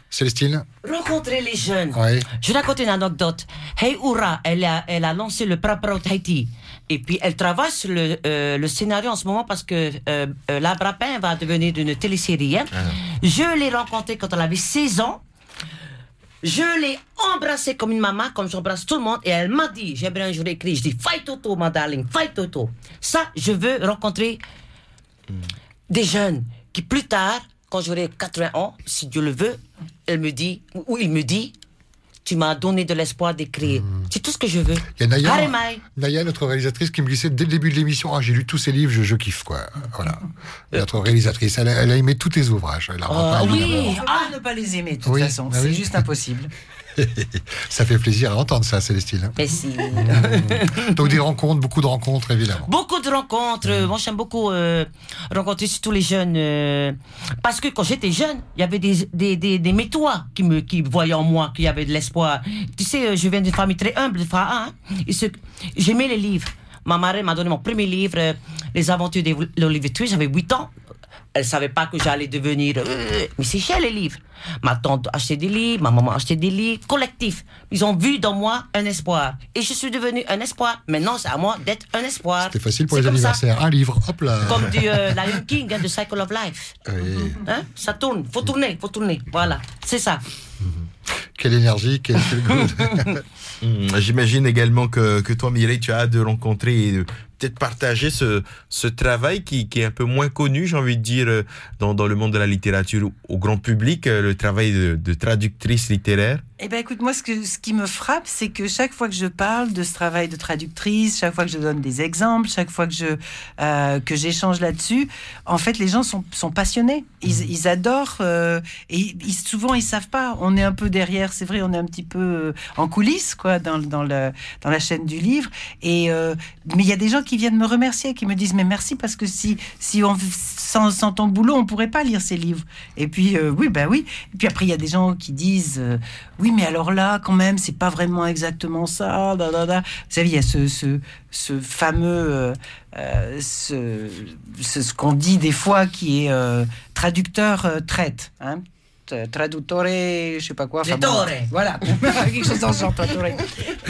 Célestine? Rencontrer les jeunes. Je raconte une anecdote. Hey Oura, elle a, elle a lancé le Prapra Tahiti. Et puis elle travaille sur le, euh, le scénario en ce moment parce que euh, euh, La Brapin va devenir une télésérie. Hein. Ah. Je l'ai rencontrée quand elle avait 16 ans. Je l'ai embrassée comme une maman, comme j'embrasse tout le monde, et elle m'a dit, j'aimerais un jour écrire, je dis, fight Toto, ma darling, fight Toto. Ça, je veux rencontrer des jeunes qui plus tard, quand j'aurai 80 ans, si Dieu le veut, elle me dit, ou il me dit, tu m'as donné de l'espoir d'écrire. C'est tout ce que je veux. Il y a Naya. Naya, notre réalisatrice, qui me glissait dès le début de l'émission Ah, j'ai lu tous ses livres, je, je kiffe, quoi. Voilà. Notre réalisatrice, elle a, elle a aimé tous tes ouvrages. Elle a Ah repeint, oui. pas ne pas les aimer de toute Oui, façon, ah c'est oui. juste impossible. ça fait plaisir à entendre ça, Célestine. Merci. Donc des rencontres, beaucoup de rencontres, évidemment. Beaucoup de rencontres. Euh, Moi, j'aime beaucoup euh, rencontrer surtout les jeunes. euh, parce que quand j'étais jeune, il y avait des, des, des, des métois qui me qui voyaient en moi qu'il y avait de l'espoir. Tu sais, euh, je viens d'une famille très humble, hein, J'aimais les livres. Ma marraine m'a donné mon premier livre, euh, Les aventures d'Olivier Twist. J'avais 8 ans. Elle savait pas que j'allais devenir. euh, mais c'est cher les livres. Ma tante achetait des livres, ma maman achetait des livres collectifs. Ils ont vu dans moi un espoir. Et je suis devenu un espoir. Maintenant, c'est à moi d'être un espoir. C'est facile pour les comme ça. anniversaires. Un livre, hop là. Comme dit euh, Lion King, hein, The Cycle of Life. Oui. Hein? Ça tourne, faut tourner, faut tourner. Voilà, c'est ça. Quelle énergie, quel good. Hum, J'imagine également que, que toi, Mireille, tu as hâte de rencontrer et de peut-être partager ce, ce travail qui, qui est un peu moins connu, j'ai envie de dire, euh, dans, dans le monde de la littérature au grand public, euh, le travail de, de traductrice littéraire. Eh ben écoute, moi, ce, que, ce qui me frappe, c'est que chaque fois que je parle de ce travail de traductrice, chaque fois que je donne des exemples, chaque fois que je euh, que j'échange là-dessus, en fait, les gens sont, sont passionnés. Ils, ils adorent euh, et ils, souvent ils savent pas. On est un peu derrière, c'est vrai, on est un petit peu euh, en coulisses, quoi, dans, dans le dans la chaîne du livre. Et euh, mais il y a des gens qui viennent me remercier, qui me disent mais merci parce que si si on sans, sans ton boulot, on pourrait pas lire ces livres. Et puis oui, ben oui. Et puis après, il y a des gens qui disent euh, oui, mais alors là, quand même, c'est pas vraiment exactement ça. Da, da, da. Vous savez, il y a ce, ce, ce fameux, euh, euh, ce, qu'on dit des fois qui est euh, traducteur euh, traite. Hein Traduttore, je sais pas quoi. enfin bon, voilà, quelque chose dans ce genre.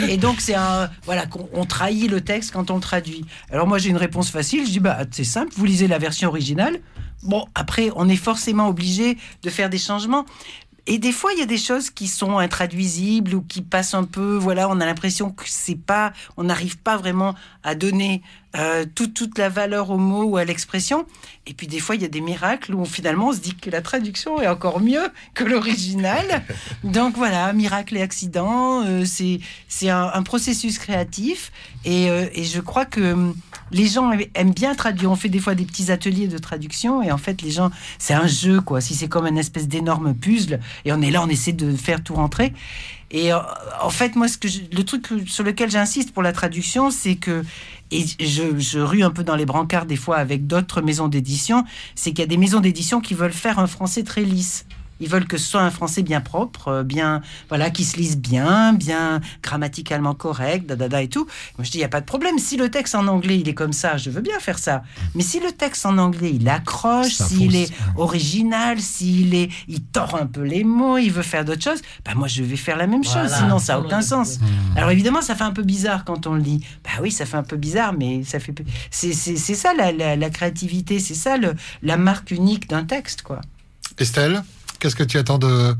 Et donc c'est un, voilà, qu'on on trahit le texte quand on le traduit. Alors moi j'ai une réponse facile. Je dis bah c'est simple, vous lisez la version originale. Bon après on est forcément obligé de faire des changements. Et des fois, il y a des choses qui sont intraduisibles ou qui passent un peu. Voilà, on a l'impression que c'est pas, on n'arrive pas vraiment à donner euh, toute, toute la valeur au mot ou à l'expression. Et puis des fois, il y a des miracles où finalement on se dit que la traduction est encore mieux que l'original. Donc voilà, miracle et accident, euh, c'est un, un processus créatif. Et, euh, et je crois que hum, les gens aiment- bien traduire. On fait des fois des petits ateliers de traduction et en fait, les gens, c'est un jeu quoi. Si c'est comme une espèce d'énorme puzzle et on est là, on essaie de faire tout rentrer. Et en fait, moi, ce que je- le truc sur lequel j'insiste pour la traduction, c'est que et je, je rue un peu dans les brancards des fois avec d'autres maisons d'édition, c'est qu'il y a des maisons d'édition qui veulent faire un français très lisse. Ils veulent que ce soit un français bien propre, euh, bien, voilà, qui se lise bien, bien grammaticalement correct, da, da, da et tout. Moi, je dis, il n'y a pas de problème. Si le texte en anglais, il est comme ça, je veux bien faire ça. Mais si le texte en anglais, il accroche, s'il est original, s'il est, il tord un peu les mots, il veut faire d'autres choses, bah, moi, je vais faire la même chose. Voilà. Sinon, ça n'a aucun sens. Alors, évidemment, ça fait un peu bizarre quand on le lit. Bah oui, ça fait un peu bizarre, mais ça fait, c'est, c'est, c'est ça la, la, la créativité, c'est ça le, la marque unique d'un texte, quoi. Estelle, qu'est-ce que tu attends de,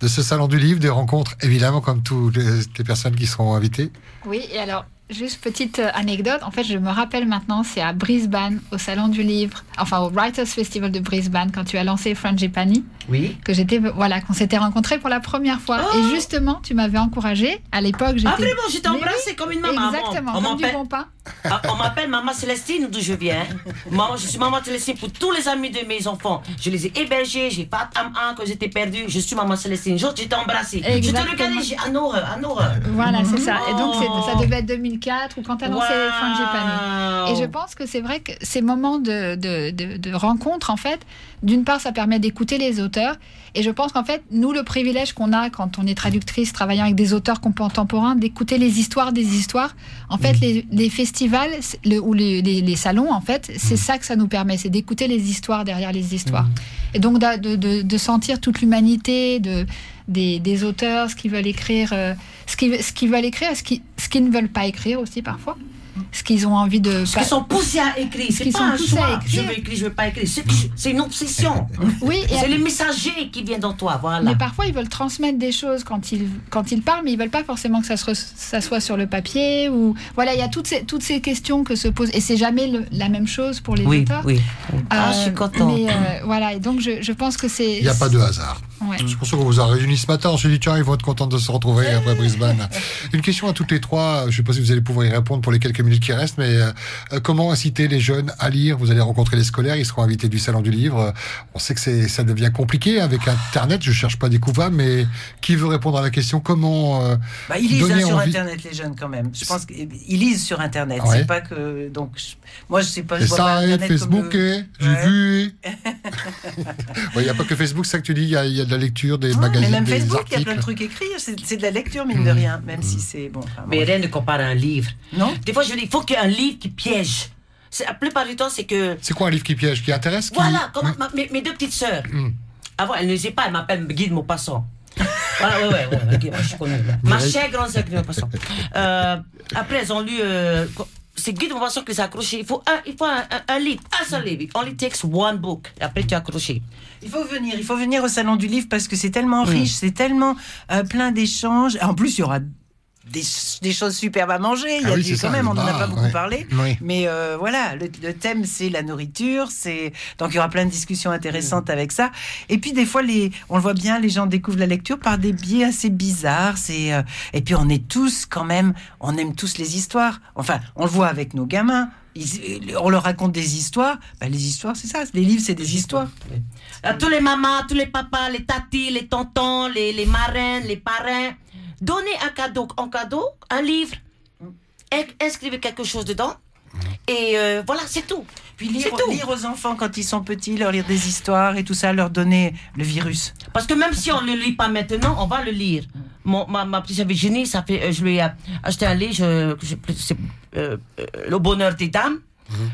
de ce salon du livre, des rencontres, évidemment, comme toutes les, les personnes qui seront invitées Oui, et alors, juste petite euh, anecdote. En fait, je me rappelle maintenant, c'est à Brisbane, au Salon du Livre, enfin au Writers Festival de Brisbane, quand tu as lancé Frangipani, Oui. que j'étais, voilà, qu'on s'était rencontrés pour la première fois. Et justement, tu m'avais encouragé. À l'époque, j'étais. Ah vraiment, je t'ai Mais embrassé oui, comme une maman. Exactement, On comme du bon pain. Ah, on m'appelle Maman Célestine d'où je viens. Maman, je suis Maman Célestine pour tous les amis de mes enfants. Je les ai hébergés, j'ai pas un quand j'étais perdue. Je suis Maman Célestine. Un jour, je t'ai embrassé. Je te regardais, j'ai un horreur. Voilà, c'est ça. Et donc, c'est- Oh. ça devait être 2004 ou quand tu as lancé Wow. Frangipani. Et je pense que c'est vrai que ces moments de, de, de, de rencontre, en fait, d'une part, ça permet d'écouter les auteurs. Et je pense qu'en fait, nous, le privilège qu'on a quand on est traductrice, travaillant avec des auteurs contemporains, d'écouter les histoires des histoires. En fait, les, les festivals c'est- le- ou les, les, les salons, en fait, c'est ça que ça nous permet, c'est d'écouter les histoires derrière les histoires. Et donc de, de, de sentir toute l'humanité de, des, des auteurs, ce qu'ils veulent écrire, euh, ce qu'ils veulent écrire, ce qu'ils ce qu'ils ne veulent pas écrire aussi parfois, ce qu'ils ont envie de. Parce qu'ils sont poussés à écrire. C'est qu'ils pas sont un poussés à choix. Je veux écrire, je veux pas écrire. C'est une obsession. Oui, C'est le messager qui vient dans toi. Voilà. Mais parfois, ils veulent transmettre des choses quand ils, quand ils parlent, mais ils veulent pas forcément que ça, se re- ça soit sur le papier. Ou voilà, il y a toutes ces, toutes ces questions que se posent, et c'est jamais le- la même chose pour les Oui, auteurs. oui. Euh, Ah, je suis contente. Mais euh, voilà, et donc je, je pense que c'est. Il n'y a pas de hasard. Ouais. C'est pour ça qu'on vous a réunis ce matin. On s'est dit, tiens, ils vont être contents de se retrouver après Brisbane. Une question à toutes les trois. Je ne sais pas si vous allez pouvoir y répondre pour les quelques minutes qui restent, mais euh, euh, comment inciter les jeunes à lire? Vous allez rencontrer les scolaires, ils seront invités du Salon du Livre. On sait que c'est, ça devient compliqué avec Internet. Je cherche pas des coupables, mais qui veut répondre à la question? Comment euh, Bah, ils lisent donner hein, sur envie Internet, les jeunes, quand même. Je pense qu'ils lisent sur Internet. Ouais. C'est pas que. Donc, je- moi, je sais pas. Je vois pas ça, et Internet Facebook, comme, et j'ai Ouais. vu. Il n'y a pas que Facebook, c'est ça que tu dis. Il y, a- il y a de la lecture, des magazines, Mais même des Facebook, il y a plein de trucs écrits. C'est c'est de la lecture, mine de Mhm. rien. Même si c'est. Bon, enfin, Mais rien ne compare à un livre. Non Des fois, je il faut qu'il y ait un livre qui piège. C'est- La plupart du temps, c'est que. C'est quoi un livre qui piège, qui intéresse qui- Voilà, comme ma- mes, mes deux petites sœurs. Hmm. Avant, elles ne disaient pas, elles m'appellent Guide Maupassant. Voilà, ouais, ouais, ouais, je suis connue. là. Ma chère grande sœur Guide Maupassant. Euh, après, elles ont lu. euh, c'est Guide Maupassant qui les a accrochés. Il faut un, il faut un, un- un livre, un seul livre. It only takes one book. Et après, tu as accroché. Il faut venir, il faut venir au salon du livre parce que c'est tellement Mm. riche, c'est tellement euh, plein d'échanges. En plus, il y aura des, des choses superbes à manger. Il y Ah a oui, du- quand ça, même, on n'en a pas beaucoup ouais. parlé. Oui. Mais euh, voilà, le, le thème c'est la nourriture, c'est donc il y aura plein de discussions intéressantes avec ça. Et puis des fois, les, on le voit bien, les gens découvrent la lecture par des biais assez bizarres. C'est euh, et puis on est tous quand même, on aime tous les histoires. Enfin, on le voit avec nos gamins. Ils- on leur raconte des histoires. Bah, les histoires, c'est ça. Les livres, c'est des histoires. À tous les mamans, tous les papas, les tatis, les tontons, les, les marraines, les parrains, donnez un cadeau, en cadeau, un livre. In- Inscrivez quelque chose dedans. Et euh, voilà, c'est tout. Puis lire, tout. lire aux enfants quand ils sont petits, leur lire des histoires et tout ça, leur donner le virus. Parce que même si on ne le lit pas maintenant, on va le lire. Mon, ma, ma petite Virginie, ça fait, euh, je lui ai acheté un livre, euh, euh, Le bonheur des dames.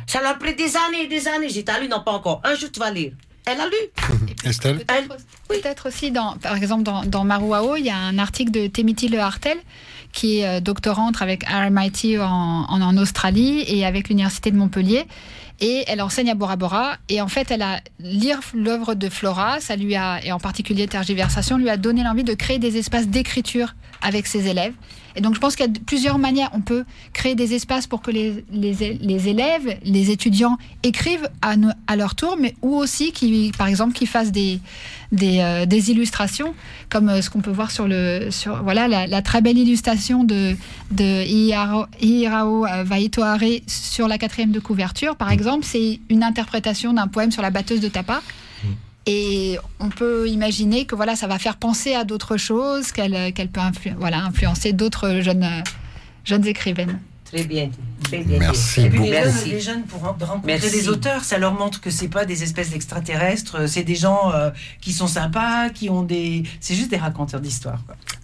Ça l'a pris des années et des années. J'ai dit, ah, lui, non, pas encore. Un jour, tu vas lire. Elle a lu. Estelle Peut-être peut-être aussi, dans, par exemple, dans, dans Maruao, il y a un article de Temiti Le Hartel, qui est euh, doctorante avec RMIT en, en, en Australie et avec l'Université de Montpellier. Et elle enseigne à Bora Bora. Et en fait, elle a lire l'œuvre de Flora, ça lui a, et en particulier Tergiversation, lui a donné l'envie de créer des espaces d'écriture avec ses élèves. Et donc, je pense qu'il y a plusieurs manières. On peut créer des espaces pour que les, les, les élèves, les étudiants écrivent à, leur tour, mais ou aussi, qui, par exemple, qu'ils fassent des, des, euh, illustrations, comme euh, ce qu'on peut voir sur le, sur voilà, la, très belle illustration de, de Ihirao, Ihirao euh, Vaitoare sur la quatrième de couverture, par exemple. C'est une interprétation d'un poème sur la batteuse de Tapa. Et on peut imaginer que voilà, ça va faire penser à d'autres choses, qu'elle qu'elle peut influ- voilà, influencer d'autres jeunes, euh, jeunes écrivaines. Très bien. Très bien. Merci Et puis les Merci. jeunes, les jeunes, pour ren- rencontrer Merci. des auteurs, ça leur montre que c'est pas des espèces d'extraterrestres, c'est des gens euh, qui sont sympas, qui ont des, c'est juste des raconteurs d'histoires.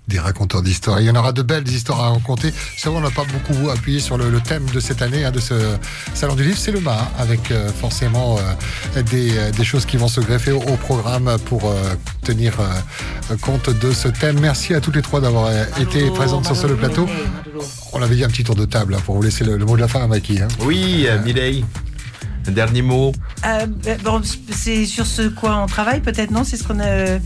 Des raconteurs d'histoires. Il y en aura de belles histoires à raconter. C'est vrai, on n'a pas beaucoup appuyé sur le, le thème de cette année, hein, de ce salon du livre. C'est le mât, avec euh, forcément euh, des, euh, des choses qui vont se greffer au, au programme pour euh, tenir euh, compte de ce thème. Merci à toutes les trois d'avoir été présentes sur ce le plateau. On avait dit un petit tour de table hein, pour vous laisser le, le mot de la fin à Maki. Hein. Oui, euh, Mireille, un dernier mot. Euh, bon, c'est sur ce quoi on travaille, peut-être non? C'est ce qu'on a. euh,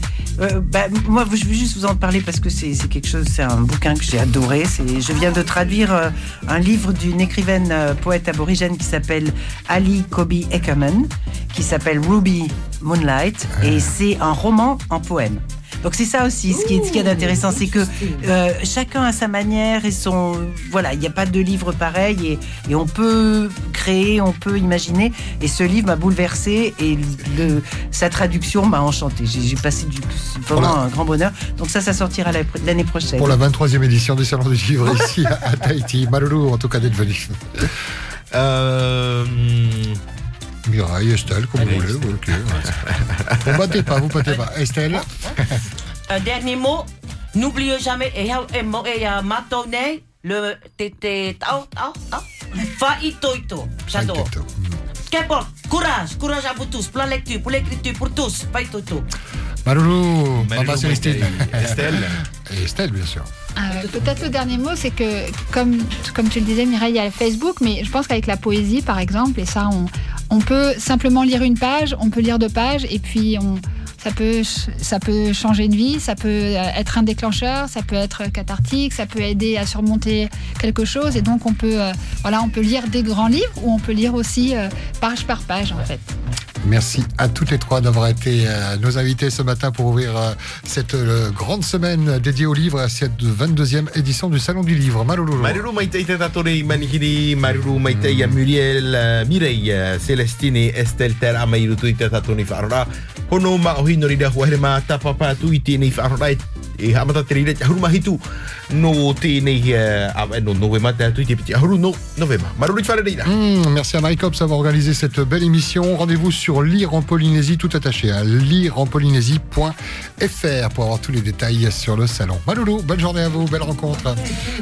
bah, moi, je veux juste vous en parler parce que c'est quelque chose, c'est un bouquin que j'ai adoré. Je viens de traduire euh, un livre d'une écrivaine euh, poète aborigène qui s'appelle Ali Kobe Eckerman, qui s'appelle Ruby Moonlight, et c'est un roman en poème. Donc c'est ça aussi, ce qui est, ce qui est intéressant, c'est que euh, chacun a sa manière et son voilà, il n'y a pas de livre pareil et, et on peut créer, on peut imaginer. Et ce livre m'a bouleversé et le, sa traduction m'a enchanté. J'ai passé du, vraiment Voilà. un grand bonheur. Donc ça, ça sortira la- l'année prochaine. Pour la 23e édition du Salon du Livre ici à, à Tahiti. Maloulou, en tout cas, d'être venu. Euh, Mireille, Estelle, comme vous voulez. ok. Vous battez pas, vous battez pas. Estelle Un dernier mot. N'oubliez jamais, et et mo et à matonné, le tété tao tao tao. Fa ito ito. J'adore. Qu'importe. Courage, courage à vous tous. La lecture, pour l'écriture, pour tous. Fa ito ito. Maloulou, Maloulou, Maman Célestine. Estelle. Et Estelle, bien sûr. Euh, Peut-être le dernier mot, c'est que, comme, comme tu le disais, Mireille, il y a le Facebook, mais je pense qu'avec la poésie, par exemple, et ça, on, on peut simplement lire une page, on peut lire deux pages, et puis ça, peut, changer une vie, ça peut euh, être un déclencheur, ça peut être cathartique, ça peut aider à surmonter quelque chose, et donc on peut, euh, lire des grands livres, ou on peut lire aussi euh, page par page, en fait. Merci à toutes les trois d'avoir été euh, nos invités ce matin pour ouvrir euh, cette euh, grande semaine dédiée au livre, à cette 22e édition du Salon du Livre. Maloulou. Maruru maitai te tatore manihiri, maruru maitai a Muriel, Mireille, uh, Celestine, Estelle ter a mairu tu i te tatone whaarora. Hono ma o hino rida huahere ma tapapa tu i tēnei whaarora e, hamata te rira te ahuru mahitu no tēnei uh, a, no novema te atu te piti ahuru no novema. Maruru. Mmh, merci à Mike Hobbs d'avoir organisé cette belle émission. Rendez-vous sur Lire en Polynésie, tout attaché à lireenpolynésie.fr pour avoir tous les détails sur le salon. Maloulou, bonne journée à vous, belle rencontre.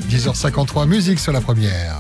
10h53, musique sur la première.